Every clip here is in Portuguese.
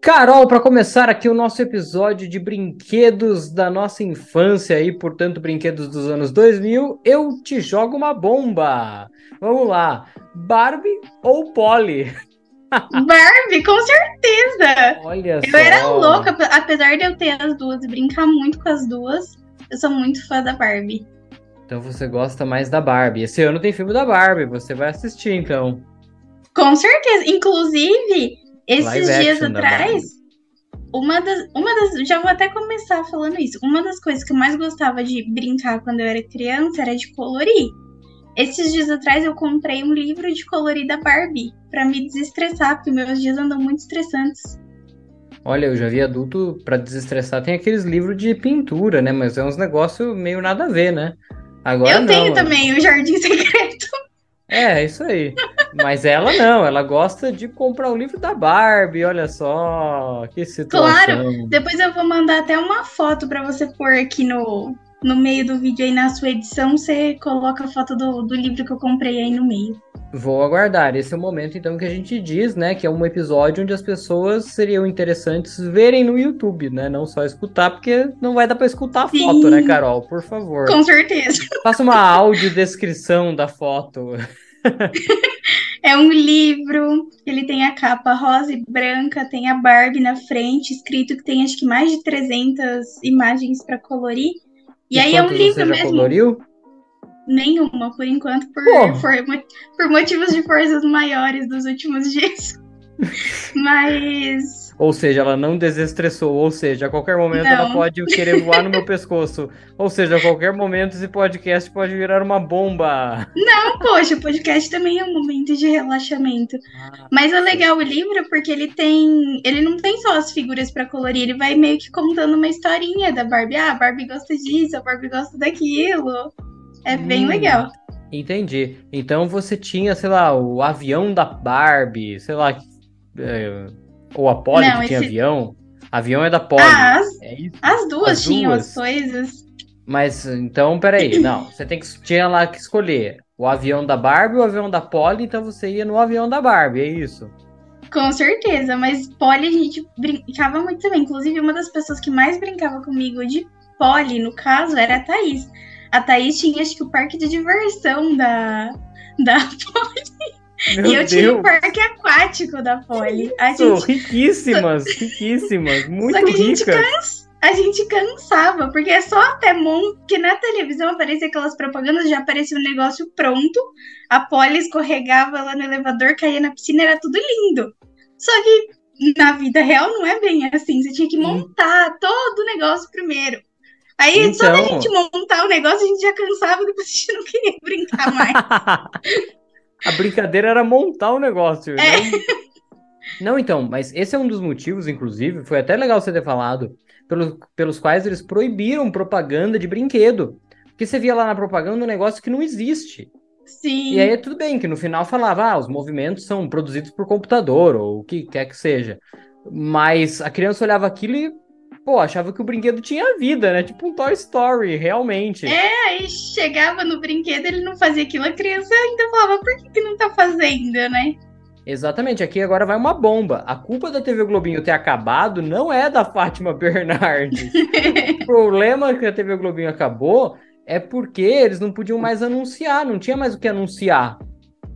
Carol, para começar aqui o nosso episódio de brinquedos da nossa infância aí, portanto, brinquedos dos anos 2000, eu te jogo uma bomba. Vamos lá. Barbie ou Polly? Barbie, com certeza. Olha eu só. era louca, apesar de eu ter as duas e brincar muito com as duas, eu sou muito fã da Barbie. Então você gosta mais da Barbie. Esse ano tem filme da Barbie, você vai assistir então. Com certeza. Inclusive, esses dias atrás, uma das, uma das. Já vou até começar falando isso. Uma das coisas que eu mais gostava de brincar quando eu era criança era de colorir. Esses dias atrás eu comprei um livro de colorir da Barbie pra me desestressar, porque meus dias andam muito estressantes. Olha, eu já vi adulto para desestressar tem aqueles livros de pintura, né? Mas é uns negócios meio nada a ver, né? Agora eu não, tenho é- também o Jardim Secreto. É isso aí. Mas ela não, ela gosta de comprar o livro da Barbie, olha só, que situação. Depois eu vou mandar até uma foto pra você pôr aqui no, no meio do vídeo aí na sua edição. Você coloca a foto do, do livro que eu comprei aí no meio. Vou aguardar. Esse é o momento, então, que a gente diz, né, que é um episódio onde as pessoas seriam interessantes verem no YouTube, né, não só escutar, porque não vai dar pra escutar a Sim. foto, né, Carol? Por favor. Com certeza. Faça uma audiodescrição da foto. É um livro, ele tem a capa rosa e branca, tem a Barbie na frente, escrito que tem acho que mais de 300 imagens pra colorir. E, aí é um livro você já mesmo. coloriu? Nenhuma, por enquanto, por, Pô. for- por motivos de forças maiores dos últimos dias. Mas Ou seja, ela não desestressou, ou seja, a qualquer momento Não. ela pode querer voar no meu pescoço. Ou seja, a qualquer momento esse podcast pode virar uma bomba. Não, poxa, o podcast também é um momento de relaxamento. Mas é legal o livro porque ele tem. Ele não tem só as figuras pra colorir, ele vai meio que contando uma historinha da Barbie. Ah, a Barbie gosta disso, a Barbie gosta daquilo. É bem Hum. legal. Entendi. Então você tinha, sei lá, o avião da Barbie, sei lá, é, ou a Polly Não, que tinha esse- avião. Avião é da Polly. Ah, as, É as duas As tinham duas? as coisas. Mas então, peraí, não. Você tem que tinha lá que escolher o avião da Barbie ou o avião da Polly, então você ia no avião da Barbie, é isso. Com certeza, mas Polly a gente brincava muito também. Inclusive, uma das pessoas que mais brincava comigo de Polly, no caso, era a Thaís. A Thaís tinha, acho que, o parque de diversão da, da Meu e eu tinha o Deus. parque aquático da Polly. A gente, riquíssimas, riquíssimas, muito só que a gente, ricas. cansa, a gente cansava, porque é só até mon... que na televisão aparecia aquelas propagandas, já aparecia um negócio pronto, a Polly escorregava lá no elevador, caía na piscina, era tudo lindo. Só que na vida real não é bem assim, você tinha que montar todo o negócio primeiro. Aí só da Então. gente montar o negócio, a gente já cansava, depois a gente não queria brincar mais. A brincadeira era montar o negócio. É. Não... não, então, mas esse é um dos motivos, inclusive, foi até legal você ter falado, pelo- pelos quais eles proibiram propaganda de brinquedo. Porque você via lá na propaganda um negócio que não existe. Sim. E aí tudo bem que no final falava, ah, os movimentos são produzidos por computador, ou o que quer que seja. Mas a criança olhava aquilo e, pô, achava que o brinquedo tinha vida, né? Tipo um Toy Story, realmente. É, aí chegava no brinquedo, ele não fazia aquilo, a criança ainda falava, por que, que não tá fazendo, né? Exatamente, aqui agora vai uma bomba. A culpa da TV Globinho ter acabado não é da Fátima Bernardes. o problema que a TV Globinho acabou é porque eles não podiam mais anunciar, não tinha mais o que anunciar.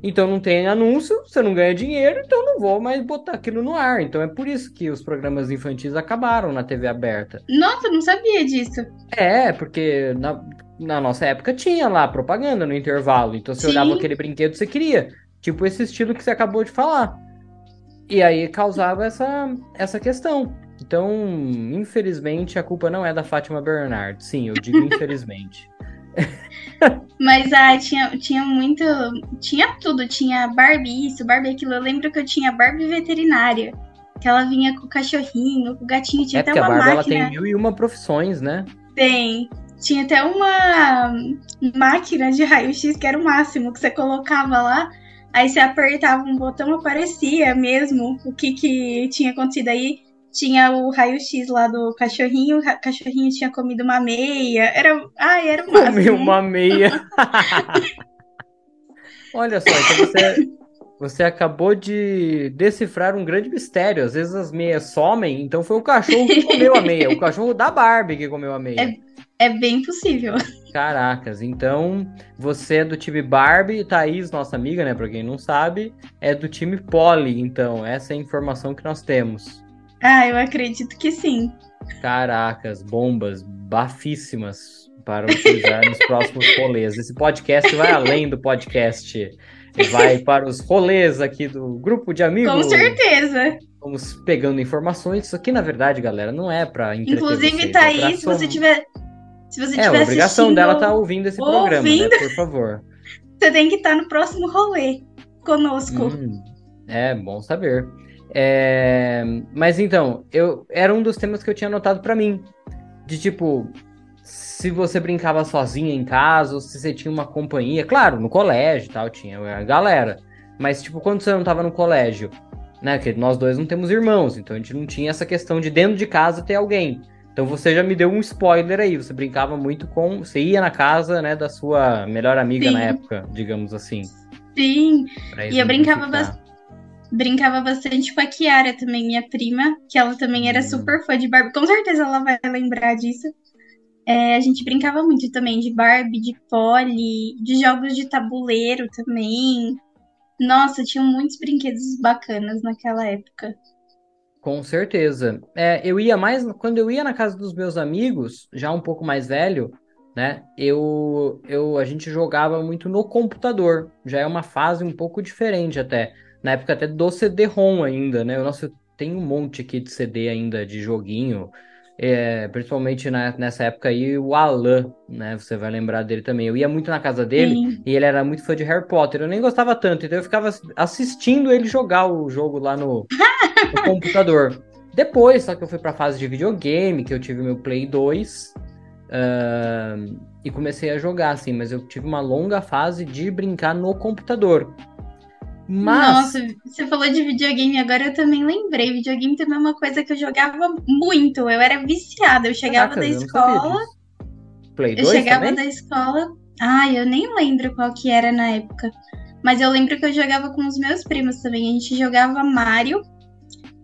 Então não tem anúncio, você não ganha dinheiro, então não vou mais botar aquilo no ar. Então é por isso que os programas infantis acabaram na TV aberta. Nossa, eu não sabia disso. É, porque na, na nossa época tinha lá propaganda no intervalo. Então você Sim. olhava aquele brinquedo que você queria. Tipo esse estilo que você acabou de falar. E aí causava essa, essa questão. Então, infelizmente, a culpa não é da Fátima Bernard. Sim, eu digo infelizmente. Mas ah, tinha, tinha muito. Tinha tudo. Tinha Barbie isso, Barbie aquilo. Eu lembro que eu tinha Barbie veterinária. Que ela vinha com o cachorrinho, com o gatinho. Tinha é até porque a uma Barbie ela máquina. tem mil e uma profissões, né? Tem. Tinha até uma máquina de raio-x que era o máximo que você colocava lá. Aí você apertava um botão, aparecia mesmo o que, que tinha acontecido. Aí tinha o raio-x lá do cachorrinho, o cachorrinho tinha comido uma meia. Era, ai, era máximo. Comeu uma meia. Olha só, então você, Você acabou de decifrar um grande mistério. Às vezes as meias somem, então foi o cachorro que comeu a meia. O cachorro da Barbie que comeu a meia. É, é bem possível. Caracas, então você é do time Barbie, Thaís, nossa amiga, né? Pra quem não sabe, é do time Polly. Então, essa é a informação que nós temos. Ah, eu acredito que sim. Caracas, bombas bafíssimas para utilizar nos próximos rolês. Esse podcast vai além do podcast vai para os rolês aqui do grupo de amigos. Com certeza. Vamos pegando informações. Isso aqui, na verdade, galera, não é para Inclusive, vocês, tá é aí, se você tiver. Se você é, tiver a obrigação dela tá ouvindo esse ouvindo, programa, né? Por favor. Você tem que estar tá no próximo rolê conosco. Hum, é, bom saber. É... Mas então, eu era um dos temas que eu tinha anotado para mim. De tipo, se você brincava sozinha em casa, ou se você tinha uma companhia. Claro, no colégio e tal, tinha a galera. Mas, tipo, quando você não tava no colégio, né? Que nós dois não temos irmãos, então a gente não tinha essa questão de dentro de casa ter alguém. Então você já me deu um spoiler aí. Você brincava muito com. Você ia na casa, né, da sua melhor amiga Sim. na época, digamos assim. Sim. E eu brincava bastante. Brincava bastante com a Kiara também, minha prima, que ela também era hum. super fã de Barbie. Com certeza ela vai lembrar disso. É, a gente brincava muito também de Barbie, de Polly, de jogos de tabuleiro também. Nossa, tinham muitos brinquedos bacanas naquela época. Com certeza. É, eu ia mais quando eu ia na casa dos meus amigos, já um pouco mais velho, né? Eu, eu a gente jogava muito no computador. Já é uma fase um pouco diferente até. Na época até do CD-ROM ainda, né? Nossa, eu tenho um monte aqui de CD ainda de joguinho é, principalmente na, nessa época aí, o Alan, né? Você vai lembrar dele também. Eu ia muito na casa dele Sim. e ele era muito fã de Harry Potter. Eu nem gostava tanto, então eu ficava assistindo ele jogar o jogo lá no, no computador. Depois, só que eu fui pra fase de videogame, que eu tive meu Play 2. Uh, e comecei a jogar, assim, mas eu tive uma longa fase de brincar no computador. Mas... Nossa, você falou de videogame agora, eu também lembrei. Videogame também é uma coisa que eu jogava muito. Eu era viciada. Eu chegava Caraca, da escola. Play 2 eu chegava também? da escola. Ai, eu nem lembro qual que era na época. Mas eu lembro que eu jogava com os meus primos também. A gente jogava Mario.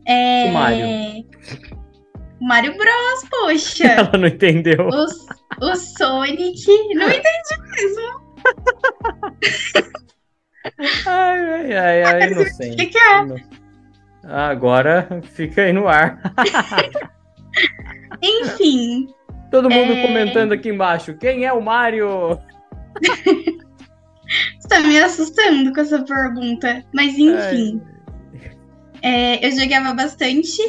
É... Que Mario? Mario Bros, poxa. Ela não entendeu. O, o Sonic. Não entendi mesmo. Ai, ai, ai, ai inocente. O que, é? Agora fica aí no ar. Enfim. Todo mundo é... comentando aqui embaixo. Quem é o Mario? Você tá me assustando com essa pergunta. Mas enfim. É, eu jogava bastante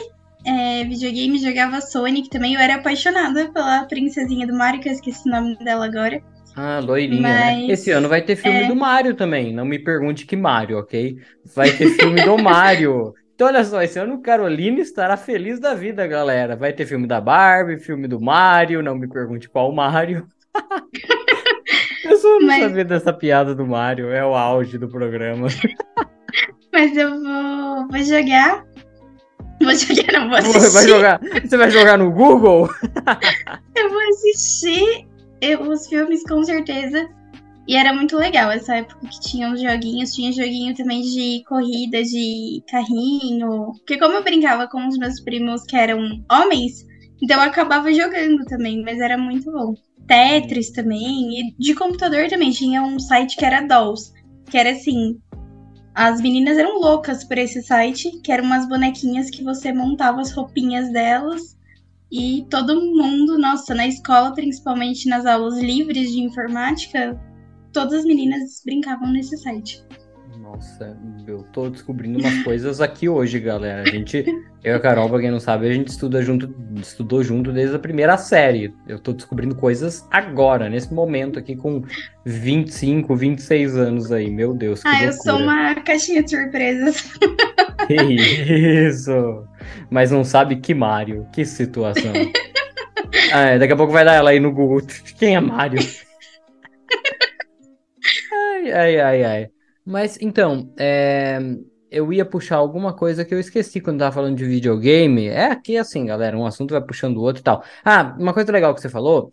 é, videogame, jogava Sonic também. Eu era apaixonada pela princesinha do Mario, que eu esqueci o nome dela agora. Ah, loirinha, né? Mas, né? Esse ano vai ter filme é... do Mario também. Não me pergunte que Mario, ok? Vai ter filme do Mario. Então, olha só, esse ano o Carolina estará feliz da vida, galera. Vai ter filme da Barbie, filme do Mario. Não me pergunte qual Mario. eu só não Mas... sabia dessa piada do Mario. É o auge do programa. Mas eu vou, vou jogar. Vou jogar, não vou assistir. Vai jogar, você vai jogar no Google? eu vou assistir os filmes, com certeza. E era muito legal essa época que tinha os joguinhos. Tinha joguinho também de corrida, de carrinho. Porque como eu brincava com os meus primos que eram homens, então eu acabava jogando também, mas era muito bom. Tetris também. E de computador também tinha um site que era Dolls. Que era assim. As meninas eram loucas por esse site, que eram umas bonequinhas que você montava as roupinhas delas e todo mundo, nossa, na escola, principalmente nas aulas livres de informática, todas as meninas brincavam nesse site. Nossa, eu tô descobrindo umas coisas aqui hoje, galera. A gente, eu e a Carol, pra quem não sabe, a gente estuda junto, estudou junto desde a primeira série. Eu tô descobrindo coisas agora, nesse momento aqui, com 25, 26 anos aí. Meu Deus, que Ah, loucura. eu sou uma caixinha de surpresas. Que isso! Mas não sabe que Mario. Que situação. ah, daqui a pouco vai dar ela aí no Google. Quem é Mario? ai, ai, ai, ai. Mas então, é, eu ia puxar alguma coisa que eu esqueci quando tava falando de videogame. É aqui assim, galera, um assunto vai puxando o outro e tal. Ah, uma coisa legal que você falou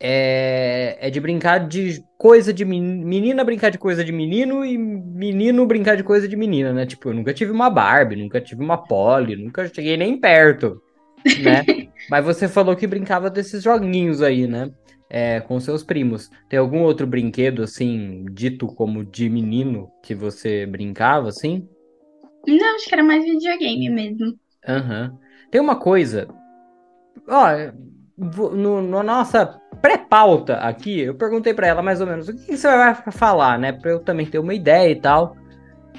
é, é de brincar de coisa de menina brincar de coisa de menino e menino brincar de coisa de menina, né? Tipo, eu nunca tive uma Barbie, nunca tive uma Polly, nunca cheguei nem perto, né? Mas você falou que brincava desses joguinhos aí, né? É, com seus primos. Tem algum outro brinquedo, assim, dito como de menino, que você brincava, assim? Não, acho que era mais videogame mesmo. Aham. Uhum. Tem uma coisa. Ó, no, no nossa pré-pauta aqui, eu perguntei para ela mais ou menos o que você vai falar, né? Pra eu também ter uma ideia e tal.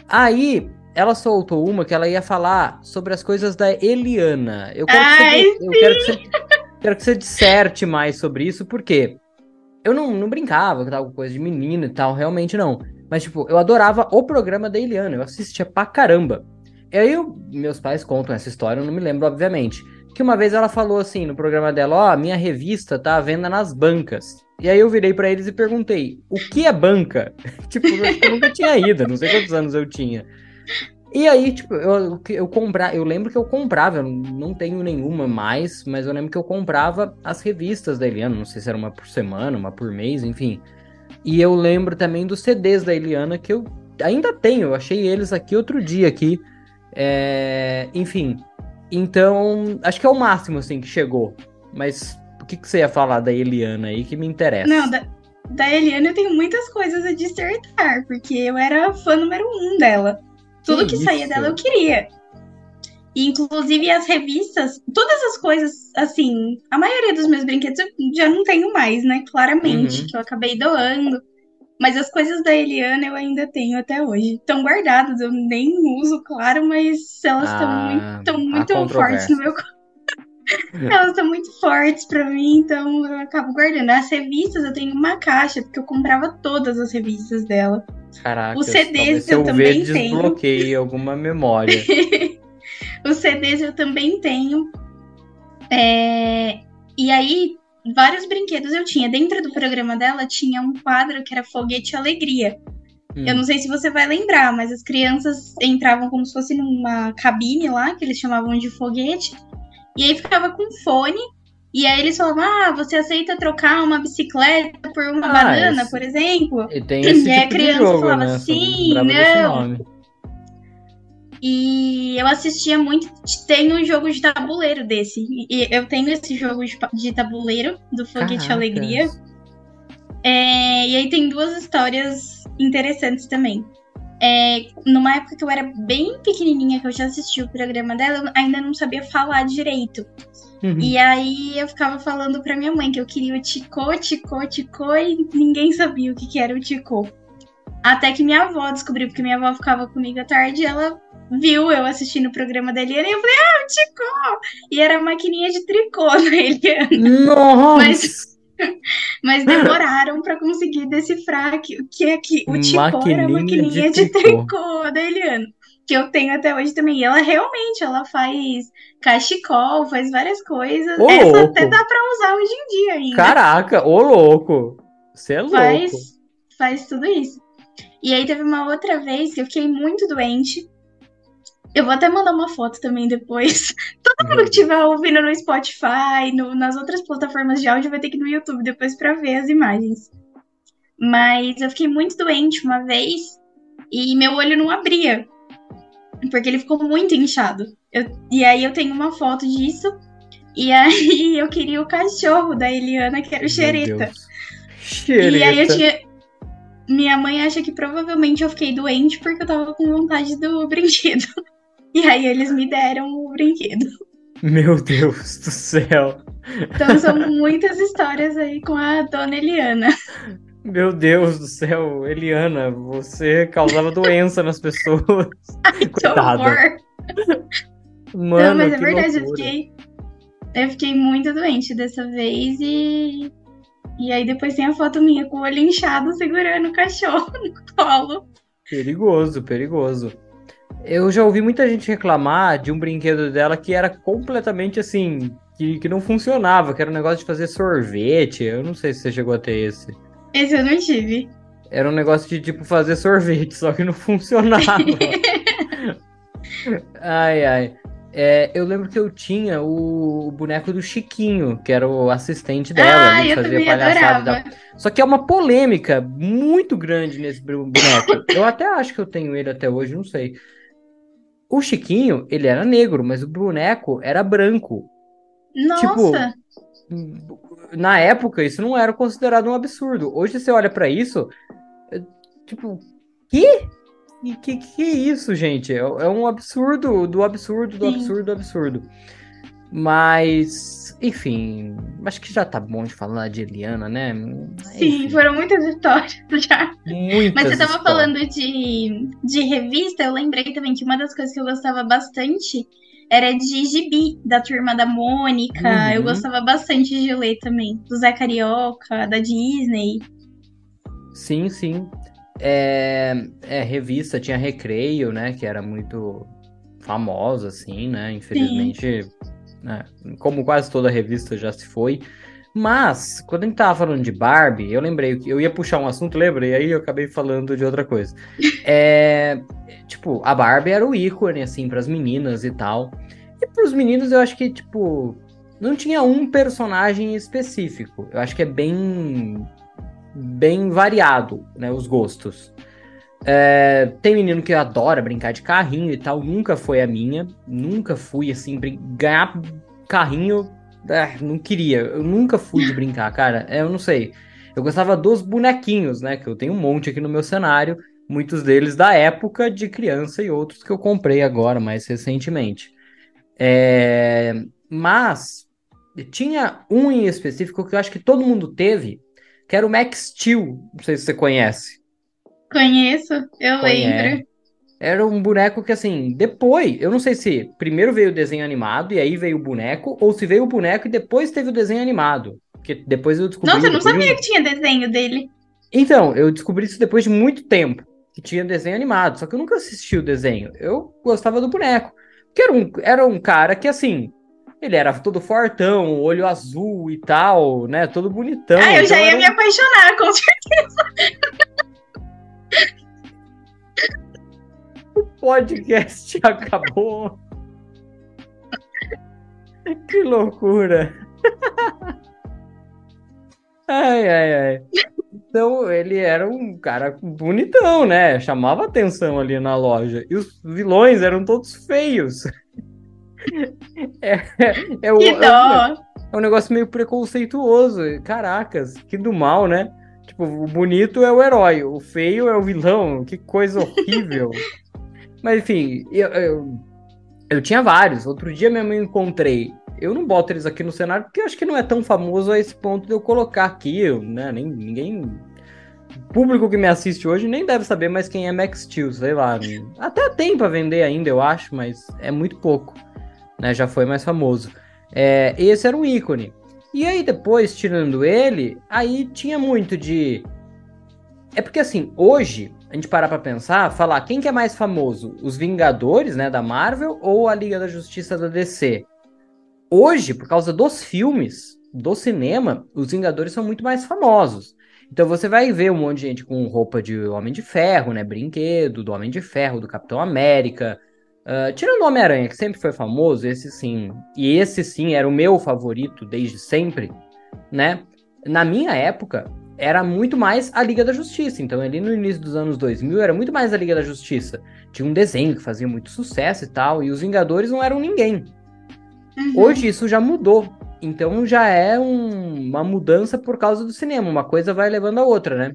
Aí, ela soltou uma que ela ia falar sobre as coisas da Eliana. Eu quero, Ai, que, você, eu quero, que, você, quero que você disserte mais sobre isso, porque eu não, não brincava com tal coisa de menino e tal, realmente não. Mas, tipo, eu adorava o programa da Eliana, eu assistia pra caramba. E aí, eu, meus pais contam essa história, eu não me lembro, obviamente que uma vez ela falou assim no programa dela, ó, oh, minha revista tá à venda nas bancas. E aí eu virei para eles e perguntei, o que é banca? tipo, eu nunca tinha ido, não sei quantos anos eu tinha. E aí, tipo, eu, eu eu lembro que eu comprava, eu não tenho nenhuma mais, mas eu lembro que eu comprava as revistas da Eliana, não sei se era uma por semana, uma por mês, enfim. E eu lembro também dos CDs da Eliana que eu ainda tenho, eu achei eles aqui outro dia aqui. É, enfim, então, acho que é o máximo, assim, que chegou. Mas o que, que você ia falar da Eliana aí que me interessa? Não, da, da Eliana eu tenho muitas coisas a dissertar, porque eu era fã número um dela. Tudo que, que saía dela eu queria. E, inclusive as revistas, todas as coisas, assim, a maioria dos meus brinquedos eu já não tenho mais, né? Claramente, uhum. que eu acabei doando. Mas as coisas da Eliana eu ainda tenho até hoje. Estão guardadas, eu nem uso, claro, mas elas estão ah, muito, muito fortes no meu Elas estão muito fortes para mim, então eu acabo guardando. As revistas eu tenho uma caixa, porque eu comprava todas as revistas dela. Caraca, os CDs eu, eu também ver, tenho. Desbloqueei alguma memória. os CDs eu também tenho. É... E aí, vários brinquedos eu tinha. Dentro do programa dela tinha um quadro que era Foguete Alegria. Hum. Eu não sei se você vai lembrar, mas as crianças entravam como se fosse numa cabine lá, que eles chamavam de foguete, e aí ficava com fone. E aí eles falavam: Ah, você aceita trocar uma bicicleta por uma ah, banana, esse... por exemplo? E tem esse e aí tipo a criança jogo, falava né? sim, não. E eu assistia muito. Tem um jogo de tabuleiro desse. E eu tenho esse jogo de tabuleiro do Foguete Alegria. É, e aí tem duas histórias interessantes também. É, numa época que eu era bem pequenininha, que eu já assisti o programa dela, eu ainda não sabia falar direito. Uhum. E aí eu ficava falando pra minha mãe que eu queria o Ticô, Ticô, Ticô, e ninguém sabia o que, que era o Ticô. Até que minha avó descobriu, porque minha avó ficava comigo à tarde e ela viu eu assistindo o programa da Eliana e eu falei, ah, o Tico! E era a maquininha de tricô da Eliana. Nossa! Mas, mas demoraram para conseguir decifrar que, que, é que o Tico era a maquininha de, de tricô da Eliana. Que eu tenho até hoje também. E ela realmente, ela faz cachecol, faz várias coisas. Ô, Essa louco. até dá pra usar hoje em dia ainda. Caraca, ô louco! Você é louco. Faz, faz tudo isso. E aí teve uma outra vez que eu fiquei muito doente. Eu vou até mandar uma foto também depois. Todo mundo que estiver ouvindo no Spotify, no, nas outras plataformas de áudio, vai ter que ir no YouTube depois para ver as imagens. Mas eu fiquei muito doente uma vez e meu olho não abria. Porque ele ficou muito inchado. Eu, e aí eu tenho uma foto disso. E aí eu queria o cachorro da Eliana, que era o Xereta. Xereta. E aí eu tinha. Minha mãe acha que provavelmente eu fiquei doente porque eu tava com vontade do brinquedo. E aí eles me deram o brinquedo. Meu Deus do céu. Então são muitas histórias aí com a dona Eliana. Meu Deus do céu, Eliana, você causava doença nas pessoas. Ai, que horror. Mano, Não, mas é verdade, eu fiquei, eu fiquei muito doente dessa vez e. E aí depois tem a foto minha com o olho inchado segurando o cachorro no colo. Perigoso, perigoso. Eu já ouvi muita gente reclamar de um brinquedo dela que era completamente assim, que, que não funcionava, que era um negócio de fazer sorvete. Eu não sei se você chegou a ter esse. Esse eu não tive. Era um negócio de tipo fazer sorvete, só que não funcionava. ai, ai. É, eu lembro que eu tinha o, boneco do Chiquinho, que era o assistente dela, ah, ali, eu fazia palhaçada. Da... Só que é uma polêmica muito grande nesse boneco. eu até acho que eu tenho ele até hoje, não sei. O Chiquinho, ele era negro, mas o boneco era branco. Tipo, Nossa! Tipo, na época, isso não era considerado um absurdo. Hoje você olha para isso, é, tipo, que? Que, que, que é isso, gente? É, é, um absurdo do absurdo do Sim. absurdo do absurdo. Mas, enfim, acho que já tá bom de falar de Eliana, né? Sim, enfim. foram muitas histórias já. Muitas Mas você tava histórias. falando de, de revista, eu lembrei também que uma das coisas que eu gostava bastante era de gibi, da turma da Mônica. Uhum. Eu gostava bastante de ler também. Do Zé Carioca, da Disney. Sim, sim. É, é, revista tinha Recreio, né? Que era muito famosa, assim, né? Infelizmente, né, como quase toda revista já se foi. Mas, quando a gente tava falando de Barbie, eu lembrei que eu ia puxar um assunto, lembra? E aí eu acabei falando de outra coisa. É, tipo, a Barbie era o ícone, assim, para as meninas e tal. E para os meninos, eu acho que, tipo, não tinha um personagem específico. Eu acho que é bem bem variado, né, os gostos. É, tem menino que adora brincar de carrinho e tal, nunca foi a minha, nunca fui assim, ganhar carrinho, é, não queria, eu nunca fui de brincar, cara, é, eu não sei. Eu gostava dos bonequinhos, né, que eu tenho um monte aqui no meu cenário, muitos deles da época de criança e outros que eu comprei agora, mais recentemente. É, mas tinha um em específico que eu acho que todo mundo teve, que era o Max Steel. Não sei se você conhece. Conheço, eu Conhece. lembro. Era um boneco que, assim, depois, eu não sei se primeiro veio o desenho animado e aí veio o boneco, ou se veio o boneco e depois teve o desenho animado. Porque depois eu descobri. Nossa, eu não sabia que tinha desenho dele. Então, eu descobri isso depois de muito tempo, que tinha desenho animado. Só que eu nunca assisti o desenho. Eu gostava do boneco. Que era um, era um cara que, assim, ele era todo fortão, olho azul e tal, né? Todo bonitão. Ah, eu então já ia me apaixonar, com certeza. O podcast acabou. que loucura. ai, ai, ai. Então, ele era um cara bonitão, né? Chamava atenção ali na loja. E os vilões eram todos feios. É, é, o, que dó. É, é um negócio meio preconceituoso. Caracas, que do mal, né? Tipo, o bonito é o herói, o feio é o vilão. Que coisa horrível. Mas enfim, eu, eu, eu, tinha vários. Outro dia mesmo eu encontrei. Eu não boto eles aqui no cenário porque eu acho que não é tão famoso a esse ponto de eu colocar aqui. né? Nem, ninguém. O público que me assiste hoje nem deve saber mais quem é Max Steel, sei lá. Até tem para vender ainda, eu acho, mas é muito pouco né? Já foi mais famoso. É, esse era um ícone. E aí depois, tirando ele, aí tinha muito de... É porque assim, hoje, a gente parar pra pensar, falar quem que é mais famoso? Os Vingadores, né, da Marvel ou a Liga da Justiça da DC? Hoje, por causa dos filmes, do cinema, os Vingadores são muito mais famosos. Então você vai ver um monte de gente com roupa de Homem de Ferro, né? Brinquedo do Homem de Ferro, do Capitão América, Uh, tirando o Homem-Aranha, que sempre foi famoso, esse sim, e esse sim era o meu favorito desde sempre, né? Na minha época, era muito mais a Liga da Justiça. Então, ali no início dos anos 2000, era muito mais a Liga da Justiça. Tinha um desenho que fazia muito sucesso e tal, e os Vingadores não eram ninguém. Uhum. Hoje isso já mudou. Então já é um, uma mudança por causa do cinema. Uma coisa vai levando a outra, né?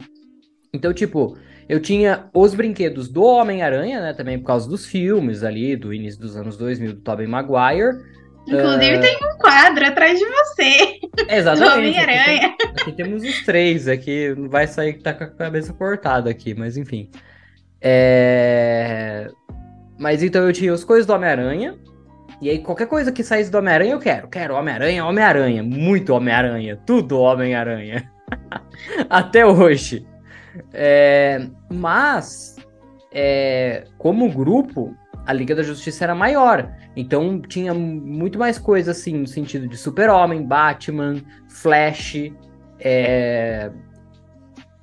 Então, tipo, eu tinha os brinquedos do Homem-Aranha, né? Também por causa dos filmes ali, do início dos anos 2000, do Tobey Maguire. Inclusive uh... tem um quadro atrás de você. Exatamente. Do Homem-Aranha. Aqui, aqui, temos os três, aqui não vai sair que tá com a cabeça cortada aqui, mas enfim. É... Mas então eu tinha as coisas do Homem-Aranha. E aí qualquer coisa que saísse do Homem-Aranha eu quero. Quero Homem-Aranha, Homem-Aranha. Muito Homem-Aranha. Tudo Homem-Aranha. Até hoje. É, mas, é, como grupo, a Liga da Justiça era maior. Então tinha muito mais coisa assim, no sentido de Super-Homem, Batman, Flash. É...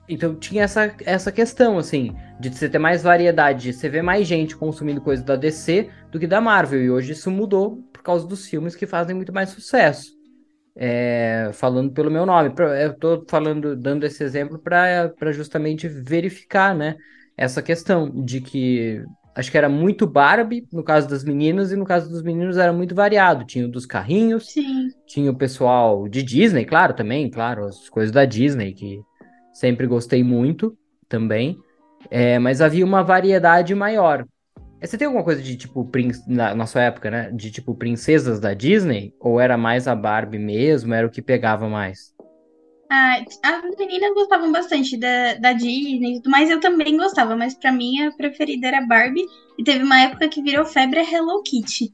Então tinha essa, essa questão, assim, de você ter mais variedade, de você ver mais gente consumindo coisa da DC do que da Marvel. E hoje isso mudou por causa dos filmes que fazem muito mais sucesso. É, falando pelo meu nome. Eu tô falando, dando esse exemplo para justamente verificar, né? Essa questão de que acho que era muito Barbie no caso das meninas, e no caso dos meninos era muito variado. Tinha o dos carrinhos, Sim. tinha o pessoal de Disney, claro, também, claro, as coisas da Disney, que sempre gostei muito também. É, mas havia uma variedade maior. É, você tem alguma coisa de tipo, na, na sua época, né? De tipo princesas da Disney? Ou era mais a Barbie mesmo? Era o que pegava mais? Ah, as meninas gostavam bastante da, da Disney, mas eu também gostava, mas para mim a preferida era Barbie. E teve uma época que virou febre Hello Kitty.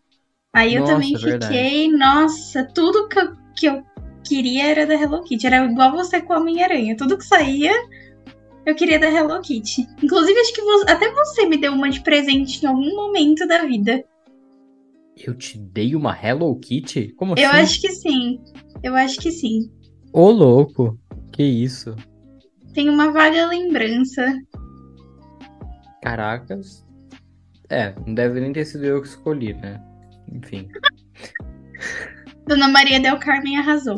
Aí nossa, eu também fiquei, verdade. nossa, tudo que eu, que eu queria era da Hello Kitty. Era igual você com a Homem-Aranha. Tudo que saía, eu queria da Hello Kitty. Inclusive, acho que você, até você me deu uma de presente em algum momento da vida. Eu te dei uma Hello Kitty? Como assim? Eu acho que sim. Eu acho que sim. Ô, louco! Que isso? Tenho uma vaga lembrança. Caracas. É, não deve nem ter sido eu que escolhi, né? Enfim. Dona Maria Del Carmen arrasou.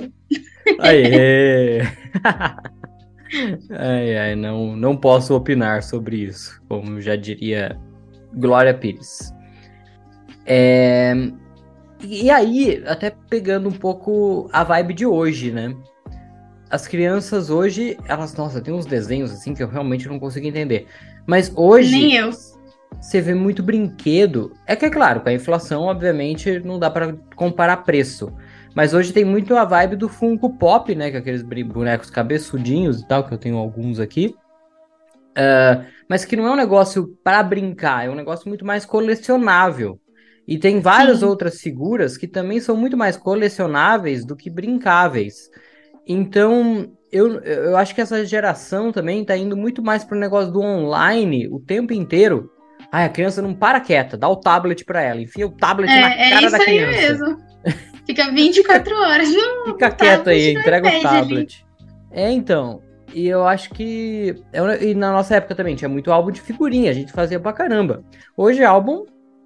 Aê! ai, ai, não, não posso opinar sobre isso, como já diria Glória Pires. É... E aí, até pegando um pouco a vibe de hoje, né? as crianças hoje, elas, nossa, tem uns desenhos assim que eu realmente não consigo entender. Mas hoje. Nem eu. Você vê muito brinquedo. É que é claro, com a inflação, obviamente, não dá para comparar preço. Mas hoje tem muito a vibe do Funko Pop, né? Que é aqueles bonecos cabeçudinhos e tal, que eu tenho alguns aqui. Uh, mas que não é um negócio para brincar, é um negócio muito mais colecionável. E tem várias Sim. outras figuras que também são muito mais colecionáveis do que brincáveis. Então, eu, eu acho que essa geração também tá indo muito mais pro negócio do online o tempo inteiro. Ai, a criança não para quieta, dá o tablet para ela, enfia o tablet é, na é cara da criança. É isso aí mesmo. Fica 24 horas no Fica quieto aí, entrega o tablet. Ali. É, então. E eu acho que. É e na nossa época também tinha muito álbum de figurinha, a gente fazia pra caramba. Hoje, álbum,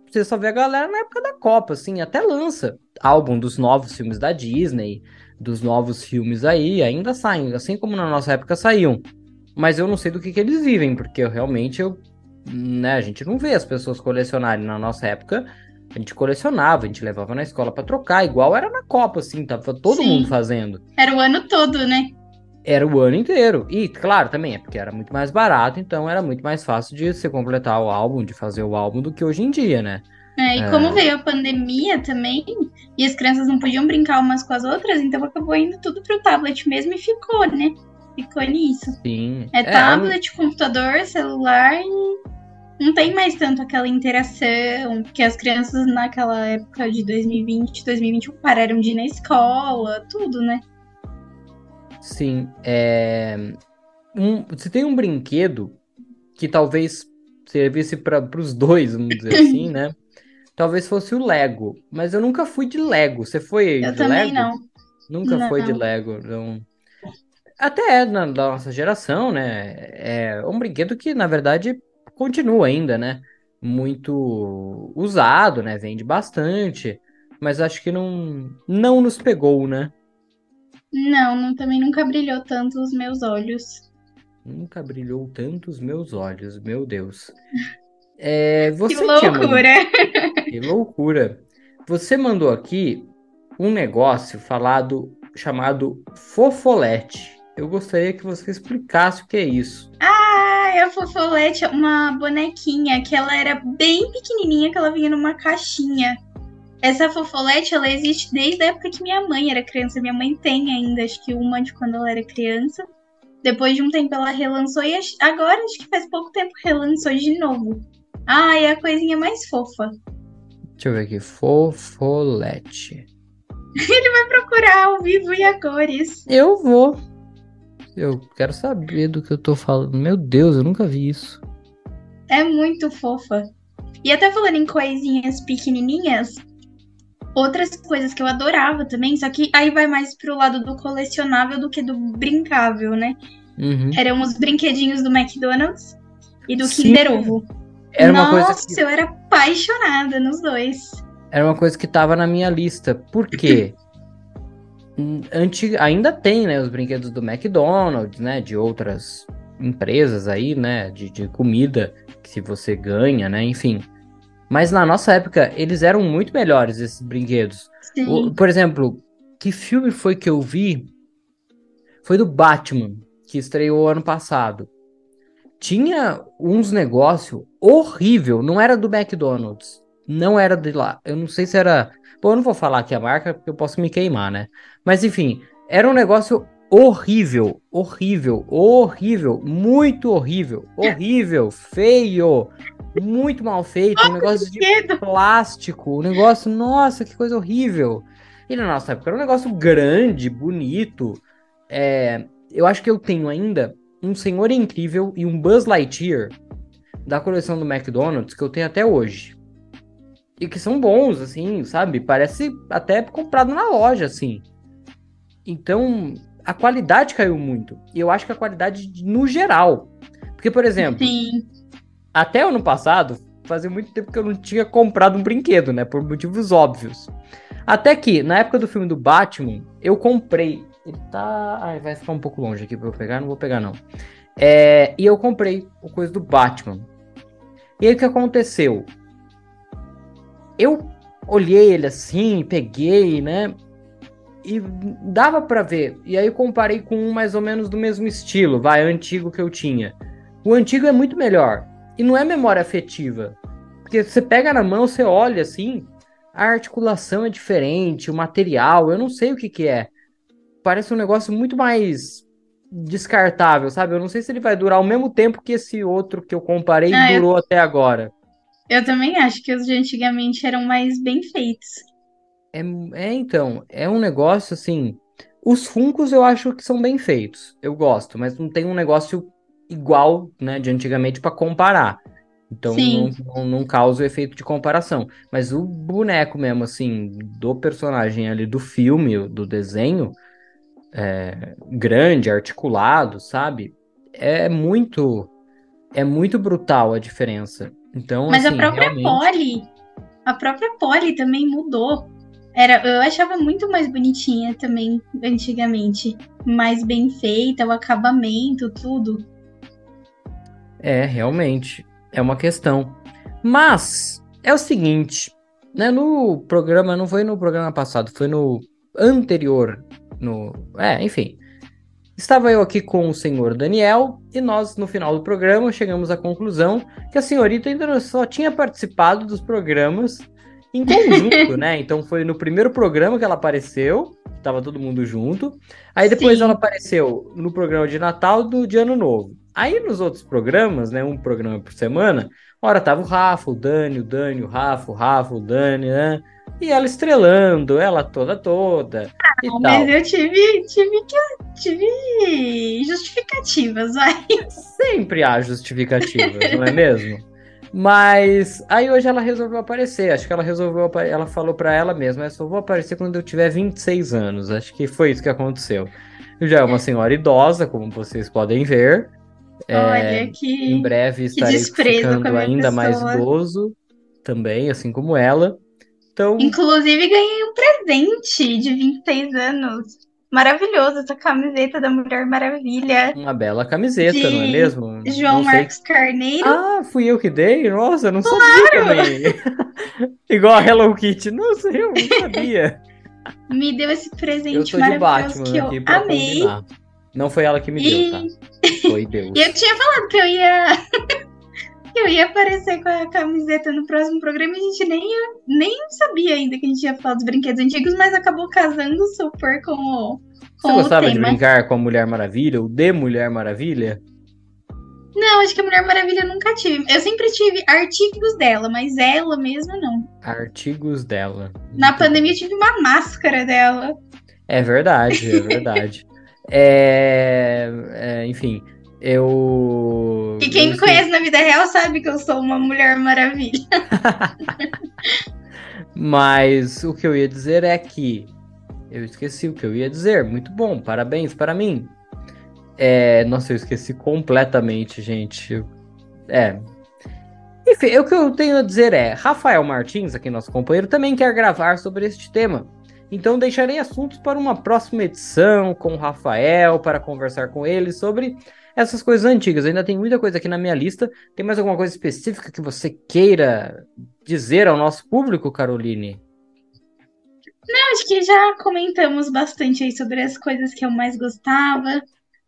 você só vê a galera na época da Copa, assim, até lança álbum dos novos filmes da Disney dos novos filmes aí ainda saem, assim como na nossa época saíam. Mas eu não sei do que, que eles vivem, porque eu realmente eu, né, a gente não vê as pessoas colecionarem na nossa época. A gente colecionava, a gente levava na escola para trocar, igual era na Copa, assim, tava todo Sim. mundo fazendo. Era o ano todo, né? Era o ano inteiro. E, claro, também é porque era muito mais barato, então era muito mais fácil de se completar o álbum, de fazer o álbum do que hoje em dia, né? É, e é. como veio a pandemia também, e as crianças não podiam brincar umas com as outras, então acabou indo tudo pro tablet mesmo e ficou, né? Ficou nisso. Sim. É, é tablet, computador, celular e não tem mais tanto aquela interação, porque as crianças naquela época de 2020, 2021 pararam de ir na escola, tudo, né? Sim. É... Um, você tem um brinquedo que talvez servisse para os dois, vamos dizer assim, né? talvez fosse o Lego. Mas eu nunca fui de Lego. Você foi eu de também Lego? não. Nunca não. foi de Lego. Então... Até na, da nossa geração, né? É um brinquedo que, na verdade, continua ainda, né? Muito usado, né? Vende bastante. Mas acho que não, não nos pegou, né? Não, não, também nunca brilhou tanto os meus olhos. Nunca brilhou tanto os meus olhos, meu Deus. É, você que loucura! Que loucura! Você mandou aqui um negócio falado chamado fofolete. Eu gostaria que você explicasse o que é isso. Ah, é a fofolete, uma bonequinha que ela era bem pequenininha, que ela vinha numa caixinha. Essa fofolete, ela existe desde a época que minha mãe era criança. Minha mãe tem ainda, acho que uma de quando ela era criança. Depois de um tempo ela relançou e agora, acho que faz pouco tempo, relançou de novo. Ah, é a coisinha mais fofa. Deixa eu ver aqui. Fofolete. Ele vai procurar ao vivo e a cores. Eu vou. Eu quero saber do que eu tô falando. Meu Deus, eu nunca vi isso. É muito fofa. E até falando em coisinhas pequenininhas, outras coisas que eu adorava também, só que aí vai mais pro lado do colecionável do que do brincável, né? Uhum. Eram os brinquedinhos do McDonald's e do Sim. Kinder Ovo. Era Nossa, uma coisa que, eu era apaixonada nos dois. era uma coisa que tava na minha lista. Por quê? Hum, Antig... Ainda tem, né, os brinquedos do McDonald's, né, de outras empresas aí, né, de, de comida, que se você ganha, né, enfim. Mas na nossa época, eles eram muito melhores, esses brinquedos. O- por exemplo, que filme foi que eu vi? Foi do Batman, que estreou ano passado. Tinha uns negócio horrível, não era do McDonald's, não era de lá. Eu não sei se era. Bom, eu não vou falar aqui a marca porque eu posso me queimar, né? Mas enfim, era um negócio horrível, horrível, horrível, muito horrível, horrível, feio, muito mal feito, um negócio de plástico, um negócio, nossa, que coisa horrível. E na nossa época era um negócio grande, bonito. É, eu acho que eu tenho ainda um Senhor Incrível e um Buzz Lightyear da coleção do McDonald's que eu tenho até hoje. E que são bons, assim, sabe? Parece até comprado na loja, assim. Então, a qualidade caiu muito. E eu acho que a qualidade no geral. Porque, por exemplo, Sim. até ano passado, fazia muito tempo que eu não tinha comprado um brinquedo, né? Por motivos óbvios. Até que, na época do filme do Batman, eu comprei. Ele tá. Ai, vai ficar um pouco longe aqui pra eu pegar, não vou pegar, não. É, e eu comprei o coisa do Batman. E aí o que aconteceu? Eu olhei ele assim, peguei, né? E dava pra ver. E aí eu comparei com um mais ou menos do mesmo estilo, vai, antigo que eu tinha. O antigo é muito melhor. E não é memória afetiva. Porque você pega na mão, você olha assim, a articulação é diferente, o material, eu não sei o que que é. Parece um negócio muito mais descartável, sabe? Eu não sei se ele vai durar o mesmo tempo que esse outro que eu comparei Ah, eu- durou até agora. Eu também acho que os de antigamente eram mais bem feitos. É, é, então, é um negócio assim. Os Funkos eu acho que são bem feitos. Eu gosto, mas não tem um negócio igual, né, de antigamente pra comparar. Então não, não, não causa o efeito de comparação. Mas o boneco mesmo, assim, do personagem ali do filme, do desenho, é, grande, articulado, sabe? É muito. É muito brutal a diferença. Então, Mas a assim, própria realmente. Polly, a própria Polly também mudou. Era, eu achava muito mais bonitinha também antigamente. Mais bem feita, o acabamento, tudo. É, realmente. É uma questão. Mas é o seguinte, né? No programa, não foi no programa passado, foi no anterior. No, é, enfim. Estava eu aqui com o senhor Daniel e nós, no final do programa, chegamos à conclusão que a senhorita ainda só tinha participado dos programas em conjunto, né? Então foi no primeiro programa que ela apareceu, tava todo mundo junto. Aí depois Sim. ela apareceu no programa de Natal do de Ano Novo. Aí nos outros programas, né? Um programa por semana, ora tava o Rafa, o Dani, o Dani, o Rafa, o Rafa, o Dani, né? E ela estrelando, ela toda toda e tal. Mas eu tive, tive que tive justificativas, vai. Sempre há justificativas, não é mesmo? Mas aí hoje ela resolveu aparecer. Acho que ela resolveu, ela falou pra ela mesma, eu só vou aparecer quando eu tiver 26 anos. Acho que foi isso que aconteceu. Já é uma senhora idosa, como vocês podem ver. É, Olha Em que. breve estarei desprezo com a ficando ainda mais pessoa. idoso também, assim como ela. Então, Inclusive, ganhei um presente de 26 anos. Maravilhoso, essa camiseta da Mulher Maravilha. uma bela camiseta, não é mesmo? João Não sei Marcos Carneiro. Ah, fui eu que dei? Nossa, eu não sabia também. Igual a Hello Kitty. Nossa, eu não sabia. Me deu esse Eu presente maravilhoso que Batman eu aqui pra amei. combinar. Não foi ela que me E- deu, tá? Foi Deus. E eu tinha falado que eu ia. Eu ia aparecer com a camiseta no próximo programa e a gente nem, ia- nem sabia ainda que a gente ia falar dos brinquedos antigos, mas acabou casando super com o, Você com o gostava de tema. brincar com a Mulher Maravilha, o de Mulher Maravilha? Não, acho que a Mulher Maravilha eu nunca tive. Eu sempre tive artigos dela, mas ela mesma não. Artigos dela. Na pandemia eu tive uma máscara dela. É verdade, é verdade. é, é, enfim, eu. E quem eu me conhece na vida real sabe que eu sou uma Mulher Maravilha. Mas o que eu ia dizer é que. Eu esqueci o que eu ia dizer. Muito bom, parabéns para mim. É, nossa, eu esqueci completamente, gente. É. Enfim, o que eu tenho a dizer é: Rafael Martins, aqui nosso companheiro, também quer gravar sobre este tema. Então deixarei assuntos para uma próxima edição com o Rafael para conversar com ele sobre essas coisas antigas. Ainda tem muita coisa aqui na minha lista. Tem mais alguma coisa específica que você queira dizer ao nosso público, Caroline? Não, acho que já comentamos bastante aí sobre as coisas que eu mais gostava.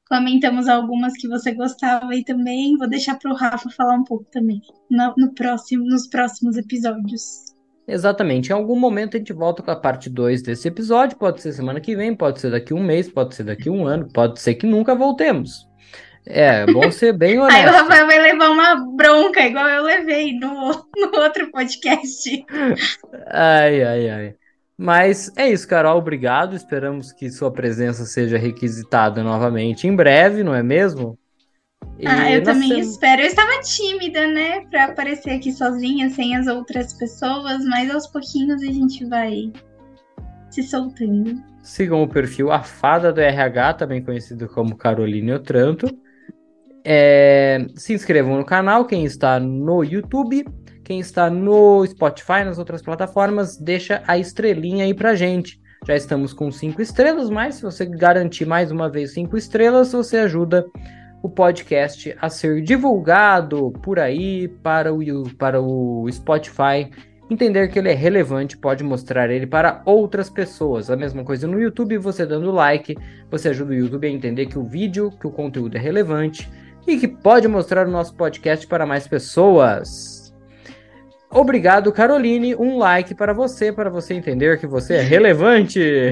Comentamos algumas que você gostava aí também. Vou deixar para o Rafa falar um pouco também no, no, próximo, nos próximos episódios. Exatamente. Em algum momento a gente volta com a parte 2 desse episódio. Pode ser semana que vem, pode ser daqui um mês, pode ser daqui um ano, pode ser que nunca voltemos. É, bom ser bem honesto. Aí o Rafael vai levar uma bronca, igual eu levei no, no outro podcast. Ai, ai, ai. Mas é isso, Carol, obrigado. Esperamos que sua presença seja requisitada novamente em breve, não é mesmo? E ah, eu também espero. Eu estava tímida, né, para aparecer aqui sozinha, sem as outras pessoas, mas aos pouquinhos a gente vai se soltando. Sigam o perfil A Fada do RH, também conhecido como Caroline Otranto. É, se inscrevam no canal, quem está no YouTube quem está no Spotify, nas outras plataformas, deixa a estrelinha aí pra gente. Já estamos com cinco estrelas, mas se você garantir mais uma vez cinco estrelas, você ajuda o podcast a ser divulgado por aí para o, para o Spotify entender que ele é relevante, pode mostrar ele para outras pessoas. A mesma coisa no YouTube, você dando like, você ajuda o YouTube a entender que o vídeo, que o conteúdo é relevante e que pode mostrar o nosso podcast para mais pessoas. Obrigado, Caroline. Um like para você, para você entender que você é relevante.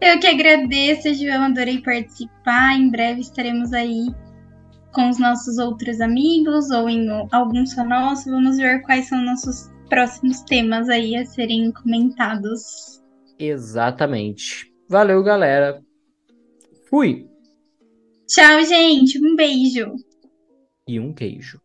Eu que agradeço, João. Adorei participar. Em breve estaremos aí com os nossos outros amigos ou em algum só nosso. Vamos ver quais são nossos próximos temas aí a serem comentados. Exatamente. Valeu, galera. Fui. Tchau, gente. Um beijo. E um queijo.